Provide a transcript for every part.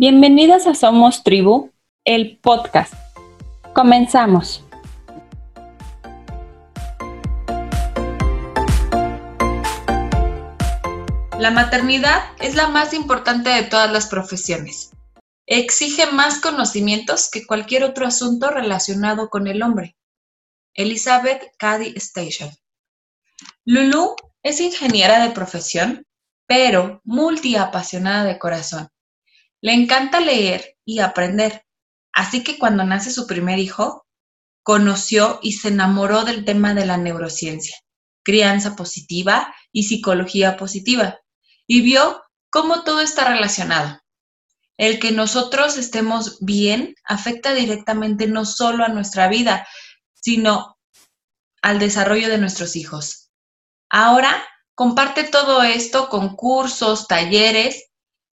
Bienvenidas a Somos Tribu, el podcast. Comenzamos. La maternidad es la más importante de todas las profesiones. Exige más conocimientos que cualquier otro asunto relacionado con el hombre. Elizabeth Cady Station. Lulu es ingeniera de profesión, pero multiapasionada de corazón. Le encanta leer y aprender, así que cuando nace su primer hijo, conoció y se enamoró del tema de la neurociencia, crianza positiva y psicología positiva, y vio cómo todo está relacionado. El que nosotros estemos bien afecta directamente no solo a nuestra vida, sino al desarrollo de nuestros hijos. Ahora comparte todo esto con cursos, talleres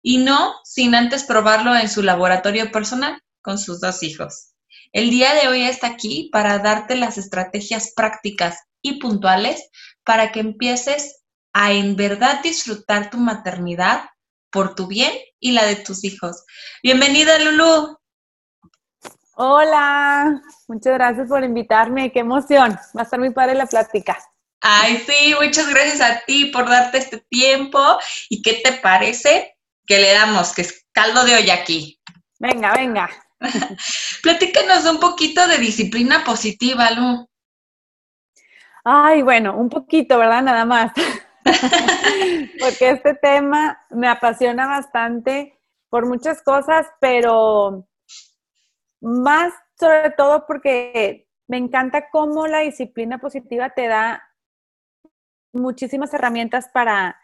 y no sin antes probarlo en su laboratorio personal con sus dos hijos. El día de hoy está aquí para darte las estrategias prácticas y puntuales para que empieces a en verdad disfrutar tu maternidad por tu bien y la de tus hijos. Bienvenida, Lulu. Hola, muchas gracias por invitarme, qué emoción. Va a estar muy padre la plática. Ay, sí, muchas gracias a ti por darte este tiempo. ¿Y qué te parece que le damos, que es caldo de olla aquí. Venga, venga. Platícanos un poquito de disciplina positiva, Lu. Ay, bueno, un poquito, ¿verdad? Nada más. porque este tema me apasiona bastante por muchas cosas, pero más sobre todo porque me encanta cómo la disciplina positiva te da muchísimas herramientas para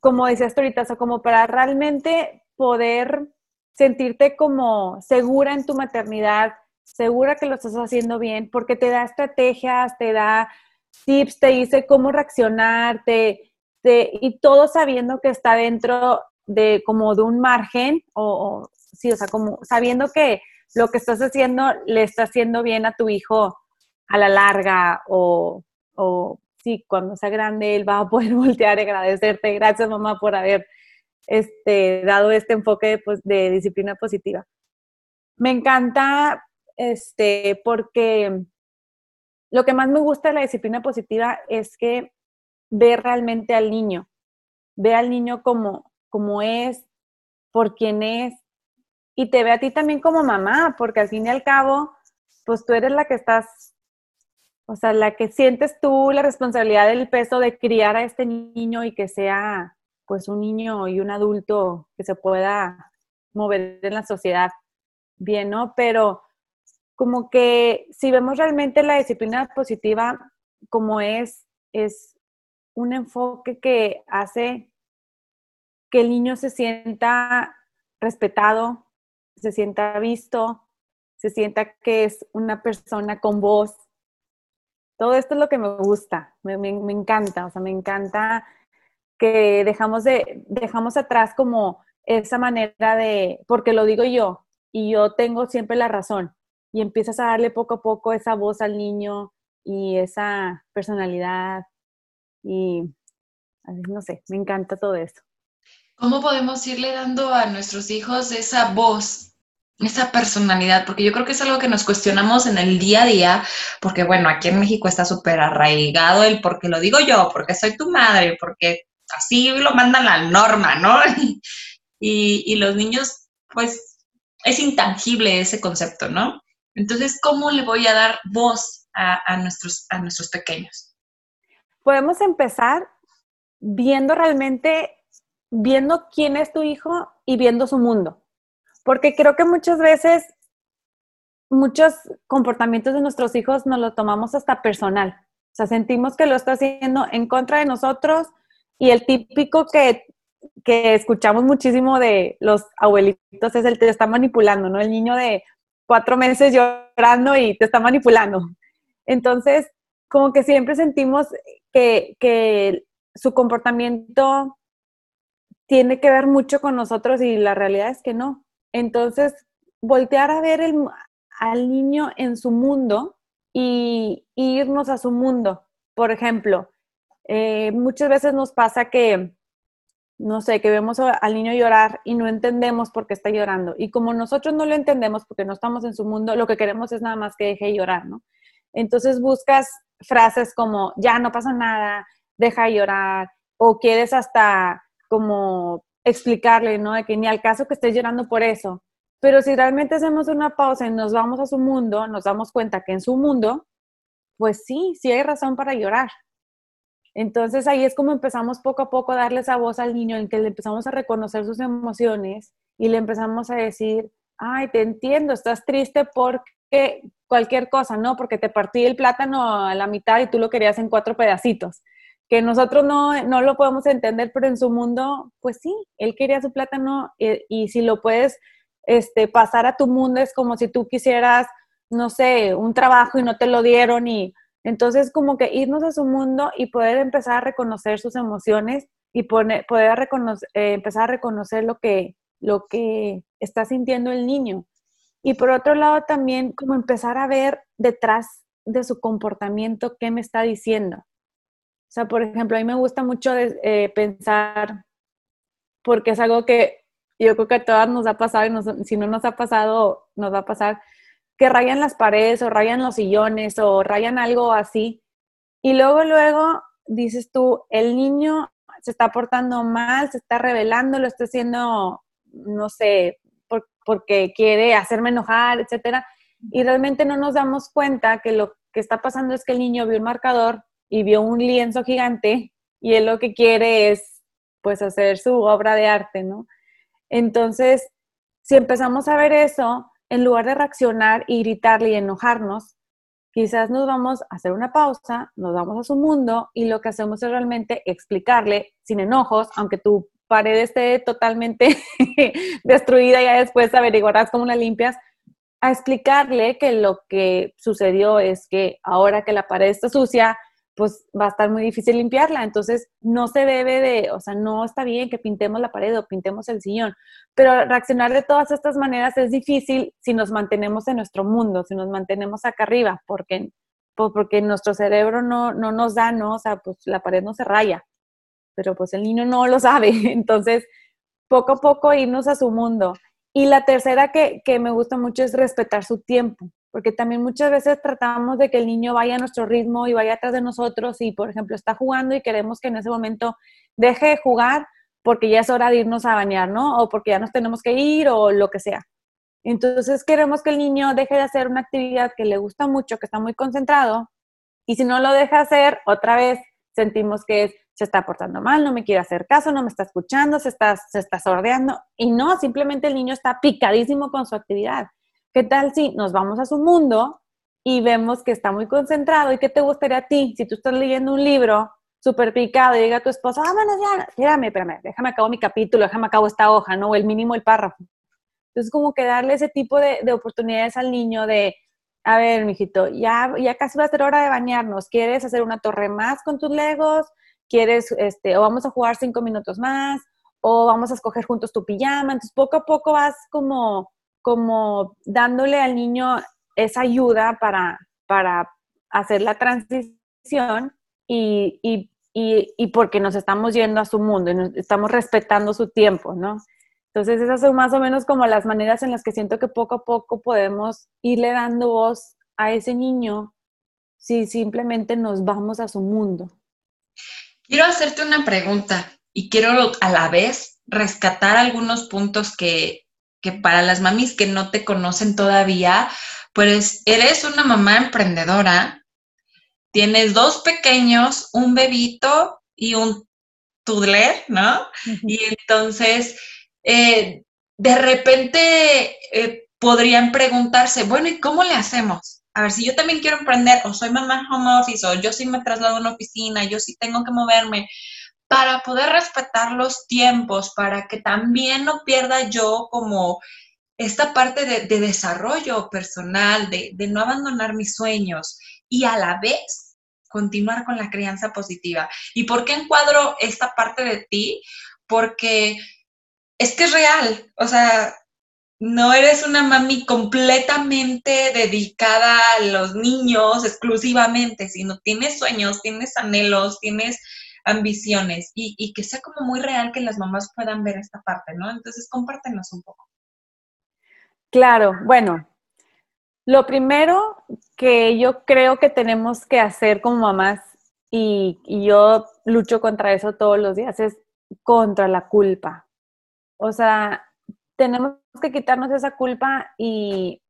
como decías ahorita, o como para realmente poder sentirte como segura en tu maternidad, segura que lo estás haciendo bien, porque te da estrategias, te da tips, te dice cómo reaccionar, y todo sabiendo que está dentro de como de un margen, o, sí, o sea, como sabiendo que lo que estás haciendo le está haciendo bien a tu hijo a la larga, o, o sí, cuando sea grande, él va a poder voltear y agradecerte. Gracias, mamá, por haber este, dado este enfoque pues, de disciplina positiva. Me encanta este, porque lo que más me gusta de la disciplina positiva es que ve realmente al niño, ve al niño como, como es, por quien es, y te ve a ti también como mamá, porque al fin y al cabo, pues tú eres la que estás o sea, la que sientes tú la responsabilidad del peso de criar a este niño y que sea pues un niño y un adulto que se pueda mover en la sociedad bien, ¿no? Pero como que si vemos realmente la disciplina positiva como es, es un enfoque que hace que el niño se sienta respetado, se sienta visto, se sienta que es una persona con voz, todo esto es lo que me gusta, me, encanta, o sea, me encanta que dejamos, de, dejamos atrás como esa manera de, porque lo digo yo, y yo tengo siempre la razón, y empiezas a darle poco a poco esa voz al niño y esa personalidad, y no sé, me encanta todo eso. ¿Cómo podemos irle dando a nuestros hijos esa voz esa personalidad, porque yo creo que es algo que nos cuestionamos en el día a día, porque bueno, aquí en México está súper arraigado el porque lo digo yo, porque soy tu madre, porque así lo mandan la norma, ¿no? y, los niños, pues, es intangible ese concepto, ¿no? Entonces, ¿cómo le voy a dar voz a, nuestros, a nuestros pequeños? Podemos empezar viendo realmente, viendo quién es tu hijo y viendo su mundo. Porque creo que muchas veces muchos comportamientos de nuestros hijos nos lo tomamos hasta personal. O sea, sentimos que lo está haciendo en contra de nosotros y el típico que, que escuchamos muchísimo de los abuelitos es el te está manipulando, ¿no? El niño de cuatro meses llorando y te está manipulando. Entonces, como que siempre sentimos que, que su comportamiento tiene que ver mucho con nosotros y la realidad es que no. Entonces, voltear a ver al niño en su mundo y, irnos a su mundo. Por ejemplo, eh, muchas veces nos pasa que no sé, que vemos al niño llorar y no entendemos por qué está llorando. Y como nosotros no lo entendemos porque no estamos en su mundo, lo que queremos es nada más que deje llorar, ¿no? Entonces buscas frases como, ya no pasa nada, deja de llorar, o quieres hasta como explicarle, ¿no? De que ni al caso que estés llorando por eso. Pero si realmente hacemos una pausa y nos vamos a su mundo, nos damos cuenta que en su mundo, pues sí, sí hay razón para llorar. Entonces ahí es como empezamos poco a poco a darle esa voz al niño en que le empezamos a reconocer sus emociones y le empezamos a decir, ay, te entiendo, estás triste porque cualquier cosa, ¿no? Porque te partí el plátano a la mitad y tú lo querías en cuatro pedacitos que nosotros no, no, lo podemos entender, pero en su mundo, pues sí, él quería su plátano y, y, si lo puedes este, pasar a tu mundo es como si tú quisieras, no sé, un trabajo y no te lo dieron y entonces como que irnos a su mundo y poder empezar a reconocer sus emociones y poner, poder eh, empezar a reconocer lo que, lo que está sintiendo el niño. Y por otro lado también como empezar a ver detrás de su comportamiento qué me está diciendo. O sea, por ejemplo, a mí me gusta mucho eh, pensar, porque es algo que yo creo que a todas nos ha pasado y si no nos ha pasado, nos va a pasar, que rayan las paredes o rayan los sillones o rayan algo así. Y luego, luego dices tú, el niño se está portando mal, se está revelando, lo está haciendo, no sé, porque quiere hacerme enojar, etcétera. Y realmente no nos damos cuenta que lo que está pasando es que el niño vio un marcador y vio un lienzo gigante y él lo que quiere es pues hacer su obra de arte, ¿no? Entonces, si empezamos a ver eso, en lugar de reaccionar y gritarle y enojarnos, quizás nos vamos a hacer una pausa, nos vamos a su mundo y lo que hacemos es realmente explicarle sin enojos, aunque tu pared esté totalmente destruida, ya después averiguarás cómo la limpias, a explicarle que lo que sucedió es que ahora que la pared está sucia, pues va a estar muy difícil limpiarla. Entonces, no se debe de, o sea, no está bien que pintemos la pared o pintemos el sillón, pero reaccionar de todas estas maneras es difícil si nos mantenemos en nuestro mundo, si nos mantenemos acá arriba, porque, pues porque nuestro cerebro no, no nos da, ¿no? O sea, pues la pared no se raya, pero pues el niño no lo sabe. Entonces, poco a poco irnos a su mundo. Y la tercera que, que me gusta mucho es respetar su tiempo porque también muchas veces tratamos de que el niño vaya a nuestro ritmo y vaya atrás de nosotros y, por ejemplo, está jugando y queremos que en ese momento deje de jugar porque ya es hora de irnos a bañar, ¿no? O porque ya nos tenemos que ir o lo que sea. Entonces queremos que el niño deje de hacer una actividad que le gusta mucho, que está muy concentrado, y si no lo deja hacer, otra vez sentimos que se está portando mal, no me quiere hacer caso, no me está escuchando, se está, se está sordeando, y no, simplemente el niño está picadísimo con su actividad. ¿Qué tal si nos vamos a su mundo y vemos que está muy concentrado? ¿Y qué te gustaría a ti? Si tú estás leyendo un libro súper picado y llega tu esposa, ah, bueno, ya, espérame, espérame, déjame acabo mi capítulo, déjame acabo esta hoja, ¿no? O el mínimo el párrafo. Entonces, como que darle ese tipo de, de oportunidades al niño de, a ver, mijito, ya, ya casi va a ser hora de bañarnos. ¿Quieres hacer una torre más con tus legos? ¿Quieres, este, o vamos a jugar cinco minutos más? ¿O vamos a escoger juntos tu pijama? Entonces, poco a poco vas como como dándole al niño esa ayuda para, para hacer la transición y, y, y, porque nos estamos yendo a su mundo y estamos respetando su tiempo, ¿no? Entonces esas son más o menos como las maneras en las que siento que poco a poco podemos irle dando voz a ese niño si simplemente nos vamos a su mundo. Quiero hacerte una pregunta y quiero a la vez rescatar algunos puntos que, que para las mamis que no te conocen todavía, pues eres una mamá emprendedora, tienes dos pequeños, un bebito y un toddler, ¿no? Y entonces, eh, de repente eh, podrían preguntarse, bueno, ¿y cómo le hacemos? A ver, si yo también quiero emprender, o soy mamá home office, o yo sí me traslado a una oficina, yo sí tengo que moverme, para poder respetar los tiempos, para que también no pierda yo como esta parte de, desarrollo personal, de, no abandonar mis sueños y a la vez continuar con la crianza positiva. ¿Y por qué encuadro esta parte de ti? Porque es que es real, o sea, no eres una mami completamente dedicada a los niños exclusivamente, sino tienes sueños, tienes anhelos, tienes ambiciones y, y que sea como muy real que las mamás puedan ver esta parte, ¿no? Entonces, compártenos un poco. Claro, bueno, lo primero que yo creo que tenemos que hacer como mamás, y, yo lucho contra eso todos los días, es contra la culpa. O sea, tenemos que quitarnos esa culpa y,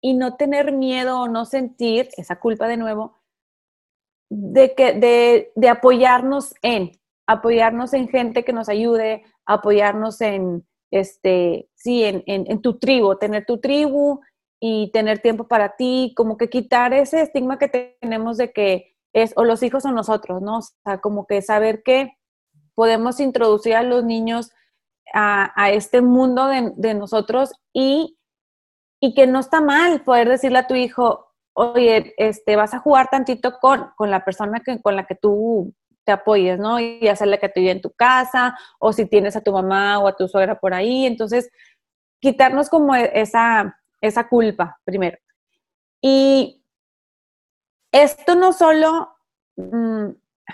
y no tener miedo o no sentir esa culpa de nuevo de, que, de, de apoyarnos en, apoyarnos en gente que nos ayude, apoyarnos en, este, sí, en, en, tu tribu, tener tu tribu y tener tiempo para ti, como que quitar ese estigma que tenemos de que es o los hijos o nosotros, ¿no? O sea, como que saber que podemos introducir a los niños a, a este mundo de, de nosotros y, y, que no está mal poder decirle a tu hijo, oye, este, vas a jugar tantito con, con la persona que, con la que tú te apoyes, ¿no? Y hacerle que te vive en tu casa, o si tienes a tu mamá o a tu suegra por ahí. Entonces, quitarnos como e, esa, esa culpa primero. Y esto no solo, mm,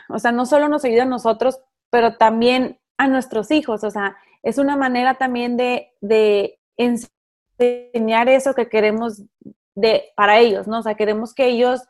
o sea, no solo nos ayuda a nosotros, pero también a nuestros hijos, o sea, es una manera también de, de enseñar eso que queremos de, para ellos, ¿no? O sea, queremos que ellos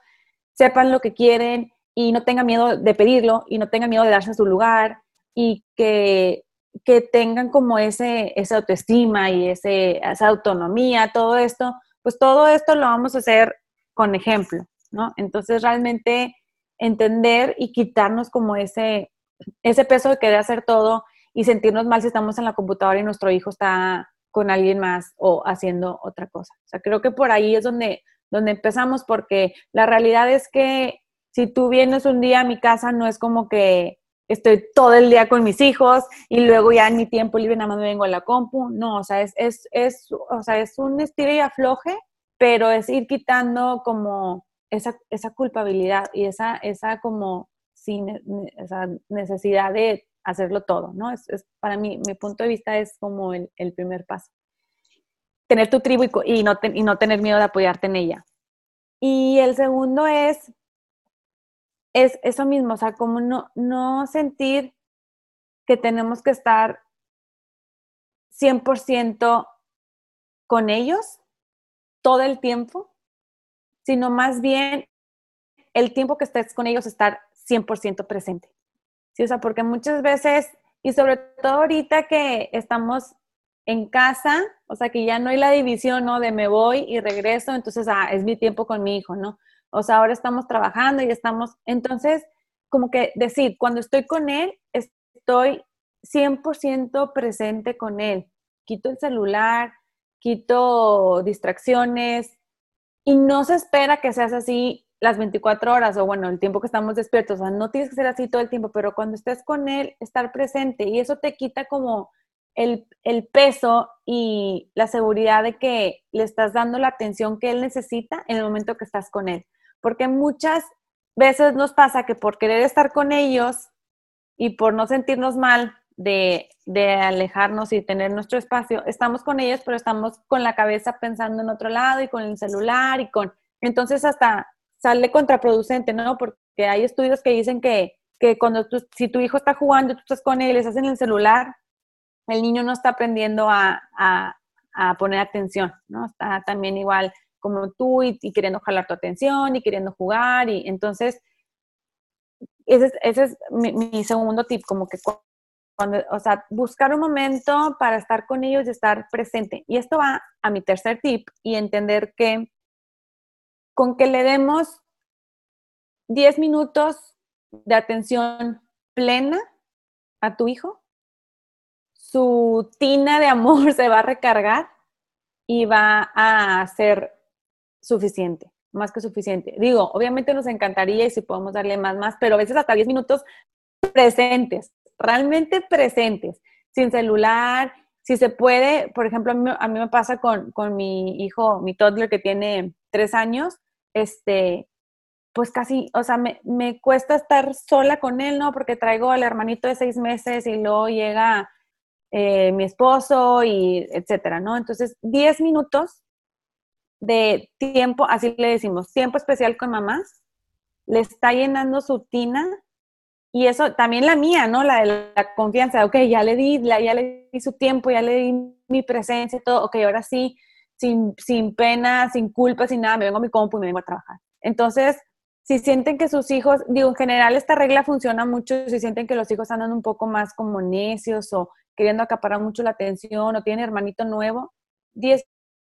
sepan lo que quieren, y no tenga miedo de pedirlo y no tenga miedo de darse su lugar y que, que tengan como ese, esa autoestima y ese, esa autonomía, todo esto, pues todo esto lo vamos a hacer con ejemplo, ¿no? Entonces realmente entender y quitarnos como ese, ese peso de querer hacer todo y sentirnos mal si estamos en la computadora y nuestro hijo está con alguien más o haciendo otra cosa. O sea, creo que por ahí es donde, donde empezamos porque la realidad es que si tú vienes un día a mi casa, no es como que estoy todo el día con mis hijos y luego ya en mi tiempo libre nada más me vengo a la compu. No, o sea, es, es, es, o sea, es un estilo y afloje, pero es ir quitando como esa, esa culpabilidad y esa, esa como sin, esa necesidad de hacerlo todo, ¿no? Es, para mí, mi punto de vista es como el, el primer paso. Tener tu tribu y, y, no y no tener miedo de apoyarte en ella. Y el segundo es es eso mismo, o sea, como no, no sentir que tenemos que estar 100% con ellos todo el tiempo, sino más bien el tiempo que estés con ellos estar 100% presente. Sí, o sea, porque muchas veces, y sobre todo ahorita que estamos en casa, o sea, que ya no hay la división, ¿no? De me voy y regreso, entonces, ah, es mi tiempo con mi hijo, ¿no? O sea, ahora estamos trabajando y estamos, entonces, como que decir, cuando estoy con él, estoy 100% presente con él. Quito el celular, quito distracciones y no se espera que seas así las 24 horas o bueno, el tiempo que estamos despiertos. O sea, no tienes que ser así todo el tiempo, pero cuando estés con él, estar presente y eso te quita como el, el, peso y la seguridad de que le estás dando la atención que él necesita en el momento que estás con él porque muchas veces nos pasa que por querer estar con ellos y por no sentirnos mal de, alejarnos y tener nuestro espacio, estamos con ellos, pero estamos con la cabeza pensando en otro lado y con el celular y con... Entonces hasta sale contraproducente, ¿no? Porque hay estudios que dicen que, que cuando tú, si tu hijo está jugando, tú estás con él y le estás en el celular, el niño no está aprendiendo a, a, a poner atención, ¿no? Está también igual como tú y, queriendo jalar tu atención y queriendo jugar. Y entonces, ese es, mi, segundo tip, como que cuando, o sea, buscar un momento para estar con ellos y estar presente. Y esto va a mi tercer tip y entender que con que le demos 10 minutos de atención plena a tu hijo, su tina de amor se va a recargar y va a ser suficiente, más que suficiente. Digo, obviamente nos encantaría y si podemos darle más, más, pero a veces hasta 10 minutos presentes, realmente presentes, sin celular, si se puede, por ejemplo, a mí, me pasa con, con, mi hijo, mi toddler que tiene tres años, este, pues casi, o sea, me, me, cuesta estar sola con él, ¿no? Porque traigo al hermanito de seis meses y luego llega eh, mi esposo y etcétera, ¿no? Entonces, 10 minutos de tiempo, así le decimos, tiempo especial con mamás, le está llenando su tina y eso también la mía, ¿no? La de la confianza, ok, ya le di, ya le di su tiempo, ya le di mi presencia, todo, ok, ahora sí, sin, sin pena, sin culpa, sin nada, me vengo a mi compu y me vengo a trabajar. Entonces, si sienten que sus hijos, digo, en general esta regla funciona mucho, si sienten que los hijos andan un poco más como necios o queriendo acaparar mucho la atención o tienen hermanito nuevo, 10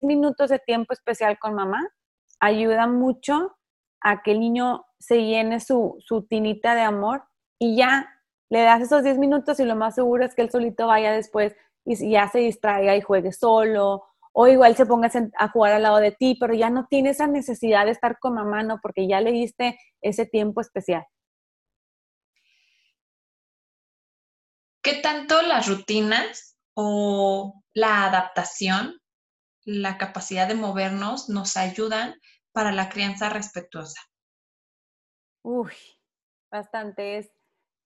minutos de tiempo especial con mamá ayuda mucho a que el niño se llene su, su tinita de amor y ya le das esos 10 minutos y lo más seguro es que él solito vaya después y ya se distraiga y juegue solo o igual se ponga a jugar al lado de ti, pero ya no tiene esa necesidad de estar con mamá, ¿no? Porque ya le diste ese tiempo especial. ¿Qué tanto las rutinas o la adaptación, la capacidad de movernos nos ayudan para la crianza respetuosa? Uy, bastante. Es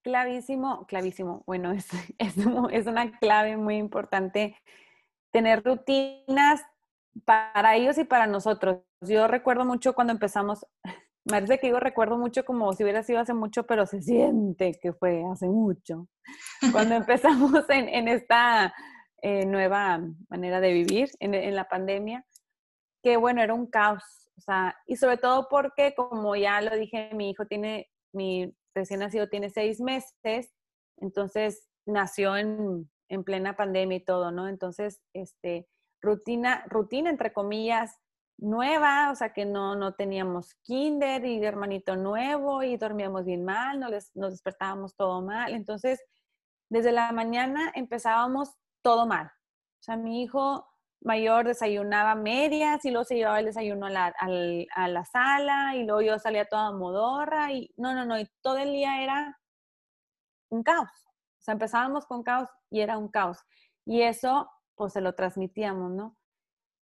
clavísimo, clavísimo. Bueno, es, es una clave muy importante tener rutinas para ellos y para nosotros. Yo recuerdo mucho cuando empezamos, me parece que digo recuerdo mucho como si hubiera sido hace mucho, pero se siente que fue hace mucho. Cuando empezamos en, esta eh, nueva manera de vivir, en, en la pandemia, que bueno, era un caos. O sea, y sobre todo porque, como ya lo dije, mi hijo tiene, mi recién nacido tiene seis meses, entonces nació en en plena pandemia y todo, ¿no? Entonces, este, rutina, rutina entre comillas, nueva, o sea que no, no teníamos kinder y hermanito nuevo y dormíamos bien mal, no les, nos despertábamos todo mal. Entonces, desde la mañana empezábamos todo mal. O sea, mi hijo mayor desayunaba medias y luego se llevaba el desayuno a la, a la sala y luego yo salía toda modorra y no, no, no, y todo el día era un caos. O sea, empezábamos con caos y era un caos. Y eso, pues se lo transmitíamos, ¿no?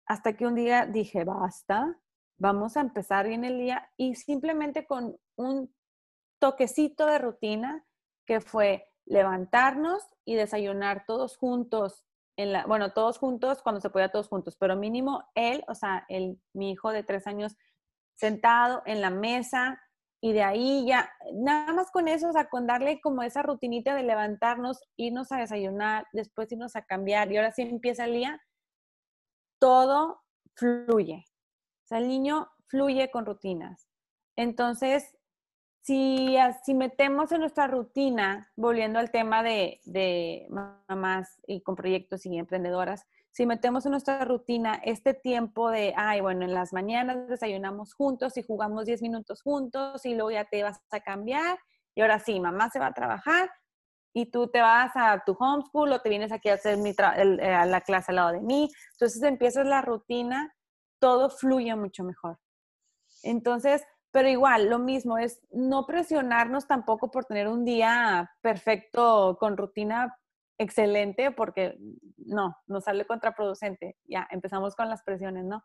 Hasta que un día dije, basta, vamos a empezar bien el día y simplemente con un toquecito de rutina que fue levantarnos y desayunar todos juntos. En la, bueno, todos juntos cuando se podía todos juntos, pero mínimo él, o sea, el, mi hijo de tres años, sentado en la mesa, y de ahí ya, nada más con eso, o sea, con darle como esa rutinita de levantarnos, irnos a desayunar, después irnos a cambiar y ahora sí empieza el día, todo fluye. O sea, el niño fluye con rutinas. Entonces, si, si metemos en nuestra rutina, volviendo al tema de, de mamás y con proyectos y emprendedoras, si metemos en nuestra rutina este tiempo de, ay, bueno, en las mañanas desayunamos juntos y jugamos 10 minutos juntos y luego ya te vas a cambiar y ahora sí, mamá se va a trabajar y tú te vas a tu homeschool o te vienes aquí a hacer mi eh, a la clase al lado de mí. Entonces empiezas la rutina, todo fluye mucho mejor. Entonces, pero igual, lo mismo es no presionarnos tampoco por tener un día perfecto con rutina excelente porque no, nos sale contraproducente. Ya, empezamos con las presiones, ¿no?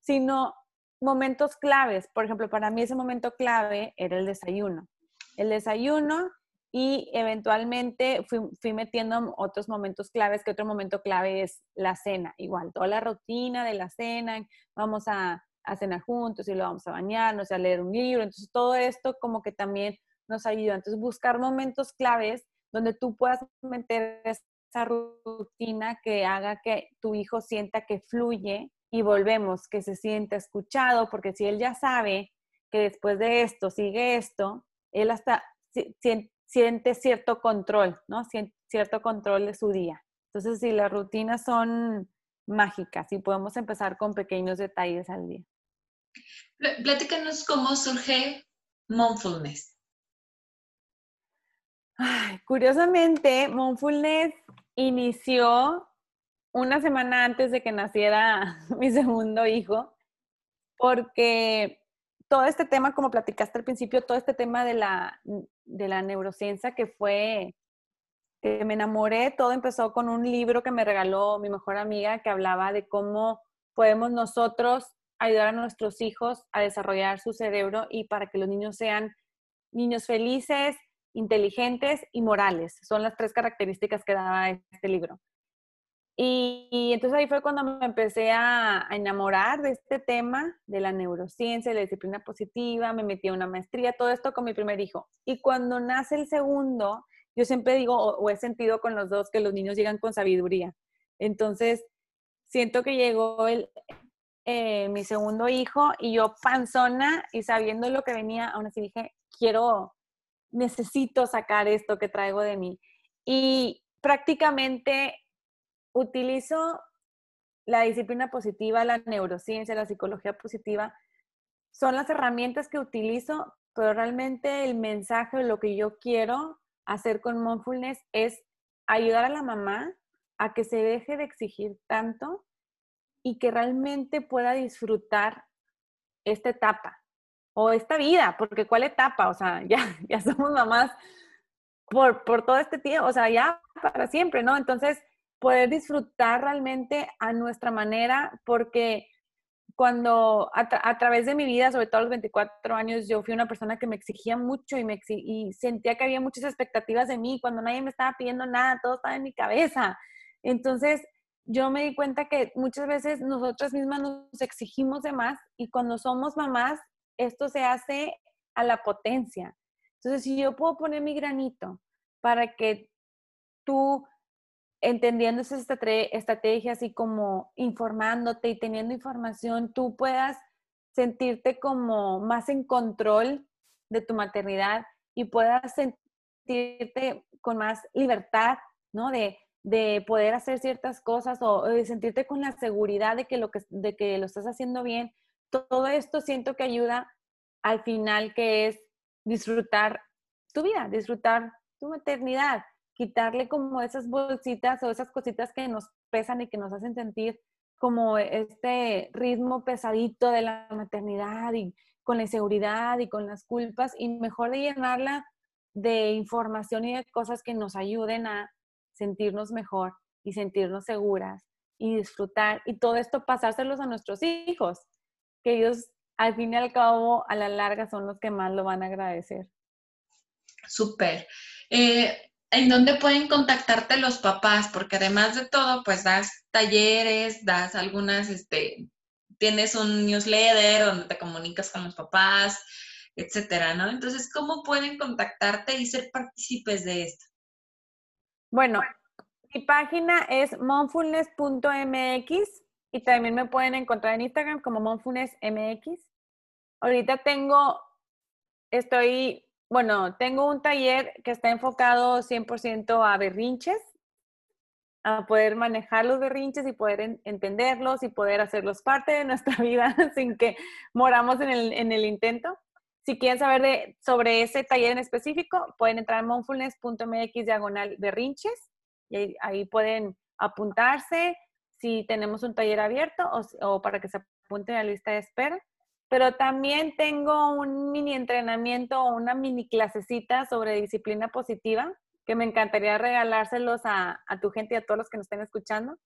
Sino momentos claves. Por ejemplo, para mí ese momento clave era el desayuno. El desayuno y eventualmente fui, metiendo otros momentos claves, que otro momento clave es la cena. Igual, toda la rutina de la cena, vamos a, a cenar juntos y lo vamos a bañarnos, a leer un libro. Entonces, todo esto como que también nos ayuda. Entonces, buscar momentos claves donde tú puedas meter esa rutina que haga que tu hijo sienta que fluye y volvemos, que se sienta escuchado, porque si él ya sabe que después de esto sigue esto, él hasta siente cierto control, ¿no? Cierto control de su día. Entonces, si las rutinas son mágicas y podemos empezar con pequeños detalles al día. Platícanos cómo surge Mindfulness curiosamente, Monfulness inició una semana antes de que naciera mi segundo hijo, porque todo este tema, como platicaste al principio, todo este tema de la, de la neurociencia que fue, que me enamoré, todo empezó con un libro que me regaló mi mejor amiga que hablaba de cómo podemos nosotros ayudar a nuestros hijos a desarrollar su cerebro y para que los niños sean niños felices, inteligentes y morales. Son las tres características que daba este libro. Y, entonces ahí fue cuando me empecé a, enamorar de este tema, de la neurociencia, de la disciplina positiva, me metí a una maestría, todo esto con mi primer hijo. Y cuando nace el segundo, yo siempre digo, o, he sentido con los dos, que los niños llegan con sabiduría. Entonces, siento que llegó el, eh, mi segundo hijo y yo panzona y sabiendo lo que venía, aún así dije, quiero, necesito sacar esto que traigo de mí. Y prácticamente utilizo la disciplina positiva, la neurociencia, la psicología positiva, son las herramientas que utilizo, pero realmente el mensaje o lo que yo quiero hacer con Mindfulness es ayudar a la mamá a que se deje de exigir tanto y que realmente pueda disfrutar esta etapa o esta vida, porque ¿cuál etapa? O sea, ya, ya somos mamás por, por todo este tiempo, o sea, ya para siempre, ¿no? Entonces, poder disfrutar realmente a nuestra manera, porque cuando a, través de mi vida, sobre todo a los 24 años, yo fui una persona que me exigía mucho y, me y sentía que había muchas expectativas de mí, cuando nadie me estaba pidiendo nada, todo estaba en mi cabeza. Entonces, yo me di cuenta que muchas veces nosotras mismas nos exigimos de más y cuando somos mamás, esto se hace a la potencia. Entonces, si yo puedo poner mi granito para que tú, entendiendo esas estrategias así como informándote y teniendo información, tú puedas sentirte como más en control de tu maternidad y puedas sentirte con más libertad, ¿no? De, de poder hacer ciertas cosas o de sentirte con la seguridad de que lo, que, de que lo estás haciendo bien. Todo esto siento que ayuda al final, que es disfrutar tu vida, disfrutar tu maternidad, quitarle como esas bolsitas o esas cositas que nos pesan y que nos hacen sentir como este ritmo pesadito de la maternidad y con la inseguridad y con las culpas y mejor de llenarla de información y de cosas que nos ayuden a sentirnos mejor y sentirnos seguras y disfrutar y todo esto pasárselos a nuestros hijos, que ellos al fin y al cabo a la larga son los que más lo van a agradecer. Súper. Eh, ¿En dónde pueden contactarte los papás? Porque además de todo, pues das talleres, das algunas, este, tienes un newsletter donde te comunicas con los papás, etcétera, ¿no? Entonces, ¿cómo pueden contactarte y ser partícipes de esto? Bueno, mi página es monfulness.mx y también me pueden encontrar en Instagram como monfulnessmx. Ahorita tengo, estoy, bueno, tengo un taller que está enfocado 100% a berrinches, a poder manejar los berrinches y poder entenderlos y poder hacerlos parte de nuestra vida sin que moramos en el, en el intento. Si quieren saber de, sobre ese taller en específico, pueden entrar a monfulness.mx diagonal berrinches y ahí, pueden apuntarse si tenemos un taller abierto o, para que se apunten a la lista de espera. Pero también tengo un mini entrenamiento o una mini clasecita sobre disciplina positiva que me encantaría regalárselos a, a tu gente y a todos los que nos estén escuchando.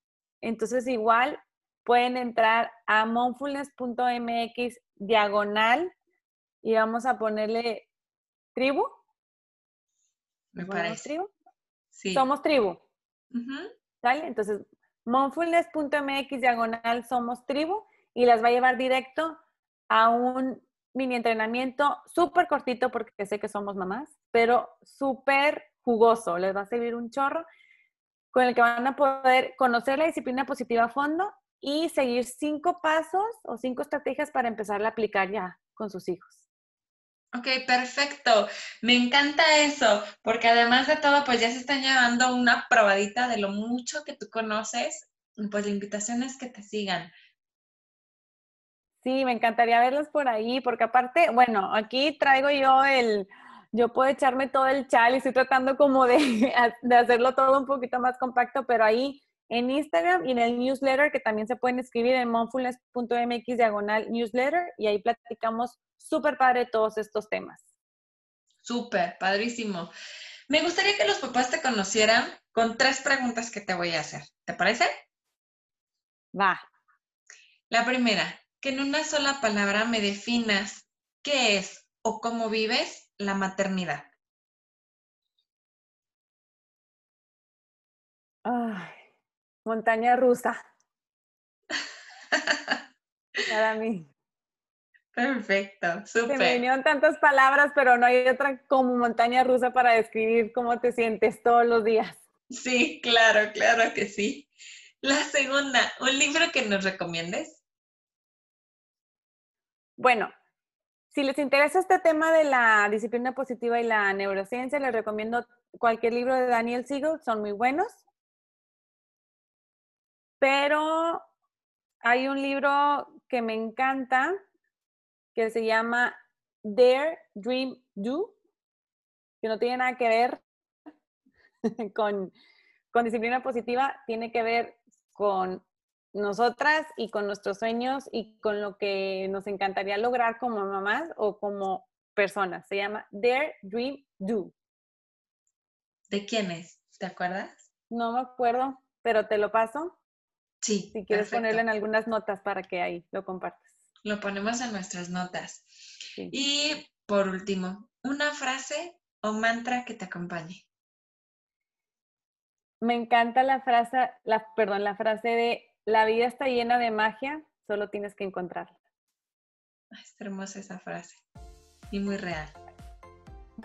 Entonces igual pueden entrar a monfulness.mx diagonal y vamos a ponerle tribu. Me parece. Tribu? Sí. Somos tribu. ¿Sale? Entonces, monfulness.mx diagonal somos tribu y las va a llevar directo a un mini entrenamiento súper cortito porque sé que somos mamás, pero súper jugoso. Les va a servir un chorro con el que van a poder conocer la disciplina positiva a fondo y seguir cinco pasos o cinco estrategias para empezar a aplicar ya con sus hijos. Ok, perfecto. Me encanta eso, porque además de todo, pues ya se están llevando una probadita de lo mucho que tú conoces. Pues la invitación es que te sigan. Sí, me encantaría verlos por ahí, porque aparte, bueno, aquí traigo yo el, yo puedo echarme todo el chal y estoy tratando como de, de hacerlo todo un poquito más compacto, pero ahí en Instagram y en el newsletter, que también se pueden escribir en monfulness.mx diagonal newsletter, y ahí platicamos súper padre todos estos temas. Súper, padrísimo. Me gustaría que los papás te conocieran con tres preguntas que te voy a hacer. ¿Te parece? Va. La primera, que en una sola palabra me definas qué es o cómo vives la maternidad. Ay, Montaña rusa. Para mí. Perfecto, súper. me vinieron tantas palabras, pero no hay otra como montaña rusa para describir cómo te sientes todos los días. Sí, claro, claro que sí. La segunda, ¿un libro que nos recomiendes? Bueno, si les interesa este tema de la disciplina positiva y la neurociencia, les recomiendo cualquier libro de Daniel Siegel, son muy buenos. Pero hay un libro que me encanta que se llama Dare, Dream, Do, que no tiene nada que ver con, con disciplina positiva, tiene que ver con nosotras y con nuestros sueños y con lo que nos encantaría lograr como mamás o como personas. Se llama Dare, Dream, Do. ¿De quién es? ¿Te acuerdas? No me acuerdo, pero te lo paso. Sí. Si quieres ponerlo en algunas notas para que ahí lo compartas. Lo ponemos en nuestras notas. Y por último, una frase o mantra que te acompañe. Me encanta la frase, la, perdón, la frase de la vida está llena de magia, solo tienes que encontrarla. Es hermosa esa frase y muy real.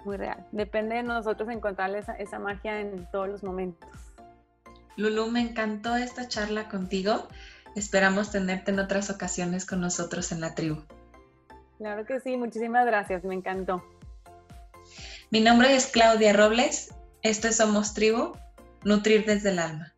Muy real. Depende de nosotros encontrar esa, esa magia en todos los momentos. Lulu, me encantó esta charla contigo. Esperamos tenerte en otras ocasiones con nosotros en la tribu. Claro que sí, muchísimas gracias, me encantó. Mi nombre es Claudia Robles, esto es Somos Tribu, Nutrir desde el Alma.